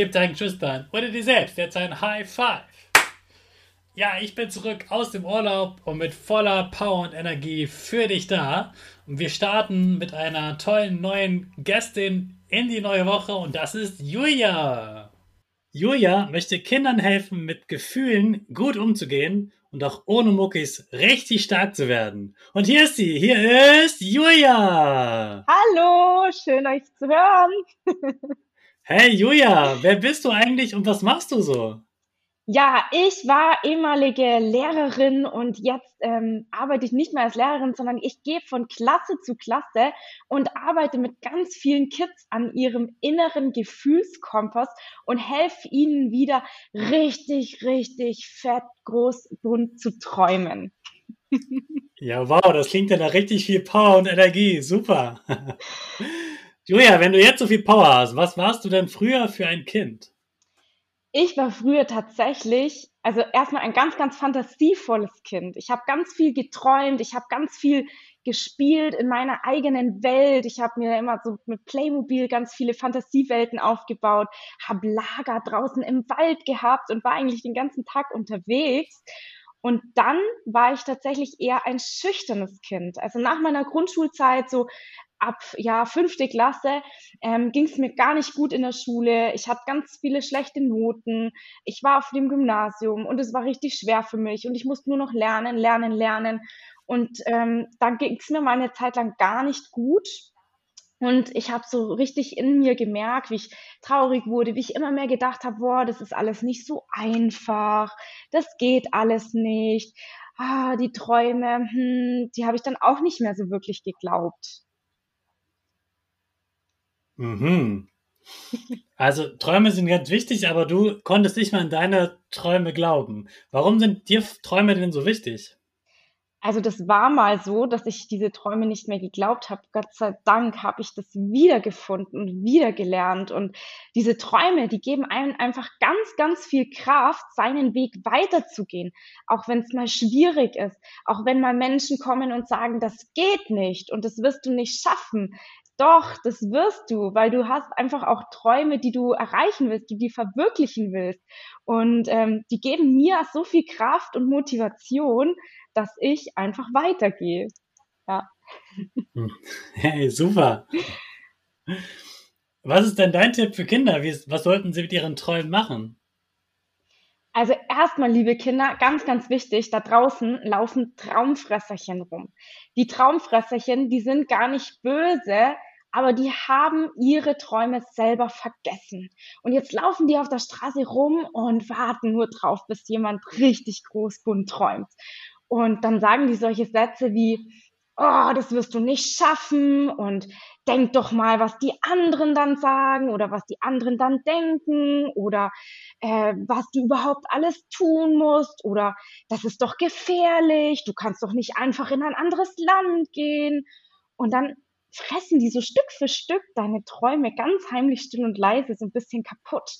Gib deinen Geschwistern oder dir selbst jetzt ein High Five. Ja, ich bin zurück aus dem Urlaub und mit voller Power und Energie für dich da. Und wir starten mit einer tollen neuen Gästin in die neue Woche und das ist Julia. Julia möchte Kindern helfen, mit Gefühlen gut umzugehen und auch ohne Muckis richtig stark zu werden. Und hier ist sie, hier ist Julia. Hallo, schön euch zu hören. Hey Julia, wer bist du eigentlich und was machst du so? Ja, ich war ehemalige Lehrerin und jetzt ähm, arbeite ich nicht mehr als Lehrerin, sondern ich gehe von Klasse zu Klasse und arbeite mit ganz vielen Kids an ihrem inneren Gefühlskompass und helfe ihnen wieder richtig, richtig fett, groß, bunt zu träumen. Ja, wow, das klingt ja nach richtig viel Power und Energie. Super. Julia, wenn du jetzt so viel Power hast, was warst du denn früher für ein Kind? Ich war früher tatsächlich, also erstmal ein ganz, ganz fantasievolles Kind. Ich habe ganz viel geträumt, ich habe ganz viel gespielt in meiner eigenen Welt. Ich habe mir immer so mit Playmobil ganz viele Fantasiewelten aufgebaut, habe Lager draußen im Wald gehabt und war eigentlich den ganzen Tag unterwegs. Und dann war ich tatsächlich eher ein schüchternes Kind. Also nach meiner Grundschulzeit, so ab ja fünfte Klasse ähm, ging es mir gar nicht gut in der Schule. Ich hatte ganz viele schlechte Noten. Ich war auf dem Gymnasium und es war richtig schwer für mich und ich musste nur noch lernen, lernen, lernen. Und ähm, dann ging es mir mal eine Zeit lang gar nicht gut. Und ich habe so richtig in mir gemerkt, wie ich traurig wurde, wie ich immer mehr gedacht habe, boah, das ist alles nicht so einfach, das geht alles nicht. Ah, die Träume, hm, die habe ich dann auch nicht mehr so wirklich geglaubt. Mhm. Also Träume sind ganz wichtig, aber du konntest nicht mal an deine Träume glauben. Warum sind dir Träume denn so wichtig? Also das war mal so, dass ich diese Träume nicht mehr geglaubt habe. Gott sei Dank habe ich das wiedergefunden und wiedergelernt. Und diese Träume, die geben einem einfach ganz, ganz viel Kraft, seinen Weg weiterzugehen. Auch wenn es mal schwierig ist. Auch wenn mal Menschen kommen und sagen, das geht nicht und das wirst du nicht schaffen. Doch, das wirst du, weil du hast einfach auch Träume, die du erreichen willst, die du verwirklichen willst. Und ähm, die geben mir so viel Kraft und Motivation, dass ich einfach weitergehe. Ja. Hey, super. Was ist denn dein Tipp für Kinder? Wie, was sollten sie mit ihren Träumen machen? Also erstmal, liebe Kinder, ganz, ganz wichtig, da draußen laufen Traumfresserchen rum. Die Traumfresserchen, die sind gar nicht böse, aber die haben ihre Träume selber vergessen. Und jetzt laufen die auf der Straße rum und warten nur drauf, bis jemand richtig groß bunt träumt. Und dann sagen die solche Sätze wie, oh, das wirst du nicht schaffen und denk doch mal, was die anderen dann sagen oder was die anderen dann denken oder äh, was du überhaupt alles tun musst oder das ist doch gefährlich, du kannst doch nicht einfach in ein anderes Land gehen. Und dann fressen die so Stück für Stück deine Träume ganz heimlich still und leise so ein bisschen kaputt.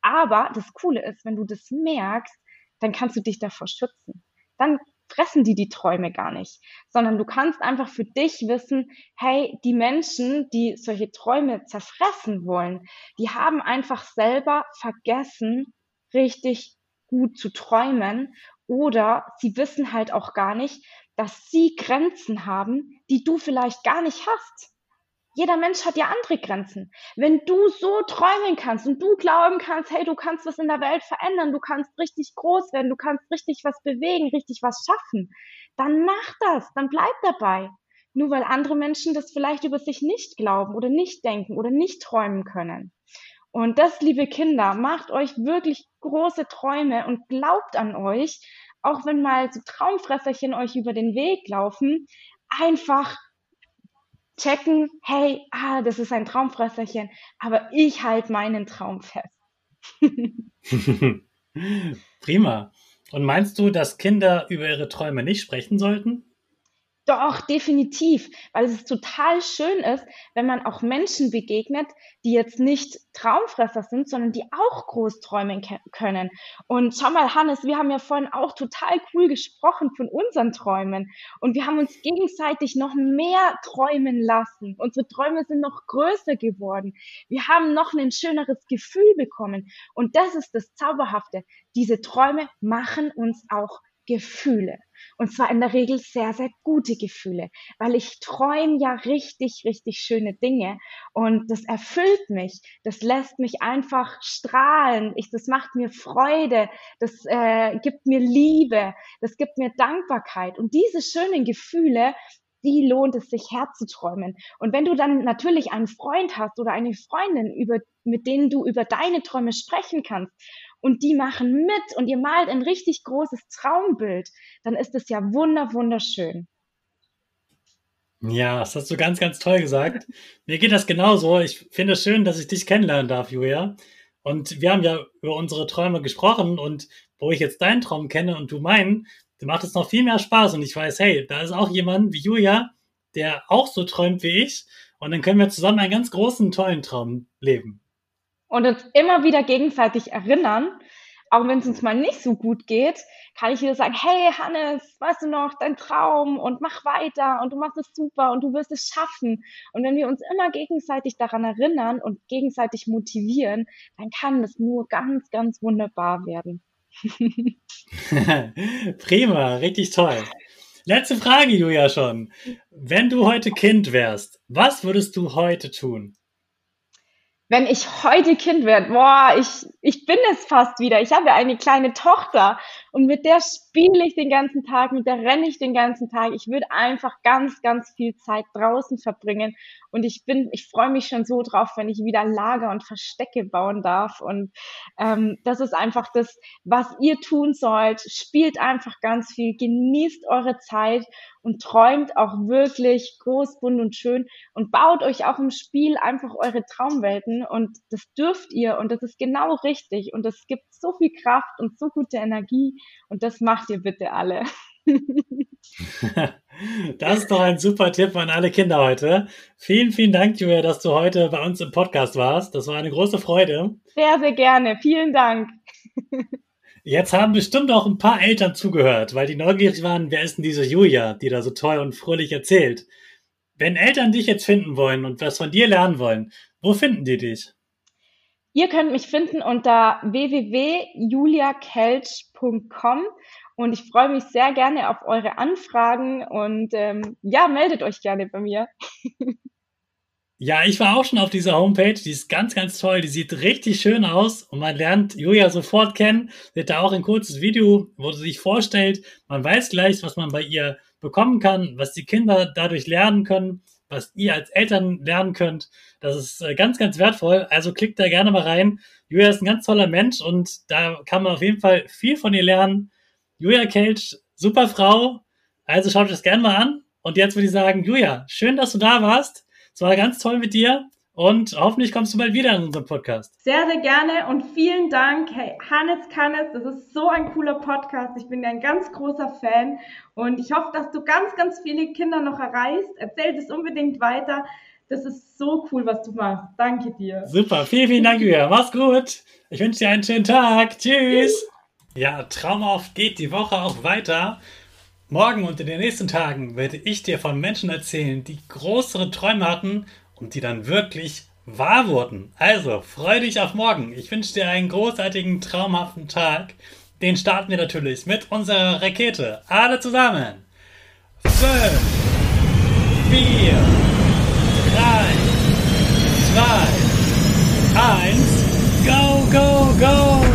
Aber das Coole ist, wenn du das merkst, dann kannst du dich davor schützen. Dann fressen die die Träume gar nicht, sondern du kannst einfach für dich wissen, hey, die Menschen, die solche Träume zerfressen wollen, die haben einfach selber vergessen, richtig gut zu träumen oder sie wissen halt auch gar nicht, dass sie Grenzen haben, die du vielleicht gar nicht hast. Jeder Mensch hat ja andere Grenzen. Wenn du so träumen kannst und du glauben kannst, hey, du kannst was in der Welt verändern, du kannst richtig groß werden, du kannst richtig was bewegen, richtig was schaffen, dann mach das, dann bleib dabei. Nur weil andere Menschen das vielleicht über sich nicht glauben oder nicht denken oder nicht träumen können. Und das, liebe Kinder, macht euch wirklich große Träume und glaubt an euch, auch wenn mal so Traumfresserchen euch über den Weg laufen, einfach checken, hey, ah, das ist ein Traumfresserchen, aber ich halte meinen Traum fest. Prima. Und meinst du, dass Kinder über ihre Träume nicht sprechen sollten? Doch, definitiv, weil es total schön ist, wenn man auch Menschen begegnet, die jetzt nicht Traumfresser sind, sondern die auch groß träumen können. Und schau mal, Hannes, wir haben ja vorhin auch total cool gesprochen von unseren Träumen. Und wir haben uns gegenseitig noch mehr träumen lassen. Unsere Träume sind noch größer geworden. Wir haben noch ein schöneres Gefühl bekommen. Und das ist das Zauberhafte. Diese Träume machen uns auch Gefühle. Und zwar in der Regel sehr, sehr gute Gefühle, weil ich träume ja richtig, richtig schöne Dinge und das erfüllt mich, das lässt mich einfach strahlen, ich, das macht mir Freude, das äh, gibt mir Liebe, das gibt mir Dankbarkeit und diese schönen Gefühle, die lohnt es sich herzuträumen. Und wenn du dann natürlich einen Freund hast oder eine Freundin, über, mit denen du über deine Träume sprechen kannst und die machen mit und ihr malt ein richtig großes Traumbild, dann ist es ja wunder, wunderschön. Ja, das hast du ganz, ganz toll gesagt. Mir geht das genauso. Ich finde es schön, dass ich dich kennenlernen darf, Julia. Und wir haben ja über unsere Träume gesprochen und wo ich jetzt deinen Traum kenne und du meinen, dann macht es noch viel mehr Spaß und ich weiß, hey, da ist auch jemand wie Julia, der auch so träumt wie ich und dann können wir zusammen einen ganz großen, tollen Traum leben. Und uns immer wieder gegenseitig erinnern, auch wenn es uns mal nicht so gut geht, kann ich wieder sagen, hey Hannes, weißt du noch, dein Traum und mach weiter und du machst es super und du wirst es schaffen. Und wenn wir uns immer gegenseitig daran erinnern und gegenseitig motivieren, dann kann es nur ganz, ganz wunderbar werden. Prima, richtig toll. Letzte Frage, Julia, schon. Wenn du heute Kind wärst, was würdest du heute tun? Wenn ich heute Kind werde, boah, ich, ich bin es fast wieder. Ich habe ja eine kleine Tochter und mit der spiele ich den ganzen Tag, mit der renne ich den ganzen Tag. Ich würde einfach ganz, ganz viel Zeit draußen verbringen und ich bin, ich freue mich schon so drauf, wenn ich wieder Lager und Verstecke bauen darf. Und ähm, das ist einfach das, was ihr tun sollt. Spielt einfach ganz viel, genießt eure Zeit und träumt auch wirklich groß, bunt und schön und baut euch auch im Spiel einfach eure Traumwelten und das dürft ihr und das ist genau richtig und es gibt so viel Kraft und so gute Energie und das macht ihr bitte alle. Das ist doch ein super Tipp an alle Kinder heute. Vielen, vielen Dank, Julia, dass du heute bei uns im Podcast warst. Das war eine große Freude. Sehr, sehr gerne. Vielen Dank. Jetzt haben bestimmt auch ein paar Eltern zugehört, weil die neugierig waren, wer ist denn diese Julia, die da so toll und fröhlich erzählt. Wenn Eltern dich jetzt finden wollen und was von dir lernen wollen, wo finden die dich? Ihr könnt mich finden unter www.juliakelch.com und ich freue mich sehr gerne auf eure Anfragen und ähm, ja, meldet euch gerne bei mir. Ja, ich war auch schon auf dieser Homepage. Die ist ganz, ganz toll. Die sieht richtig schön aus und man lernt Julia sofort kennen. Sie hat da auch ein kurzes Video, wo sie sich vorstellt. Man weiß gleich, was man bei ihr bekommen kann, was die Kinder dadurch lernen können, was ihr als Eltern lernen könnt. Das ist äh, ganz, ganz wertvoll. Also klickt da gerne mal rein. Julia ist ein ganz toller Mensch und da kann man auf jeden Fall viel von ihr lernen. Julia Kelch, super Frau. Also schaut euch das gerne mal an. Und jetzt würde ich sagen, Julia, schön, dass du da warst. Es war ganz toll mit dir und hoffentlich kommst du bald wieder in unseren Podcast. Sehr, sehr gerne und vielen Dank. Hey, Hannes Kannes, das ist so ein cooler Podcast. Ich bin ein ganz großer Fan und ich hoffe, dass du ganz, ganz viele Kinder noch erreichst. Erzähl es unbedingt weiter. Das ist so cool, was du machst. Danke dir. Super, vielen, vielen Dank, Julia. Mach's gut. Ich wünsche dir einen schönen Tag. Tschüss. Ja, traumhaft geht die Woche auch weiter. Morgen und in den nächsten Tagen werde ich dir von Menschen erzählen, die größere Träume hatten und die dann wirklich wahr wurden. Also, freu dich auf morgen. Ich wünsche dir einen großartigen, traumhaften Tag. Den starten wir natürlich mit unserer Rakete. Alle zusammen. 5, 4, 3, 2, 1, go, go, go!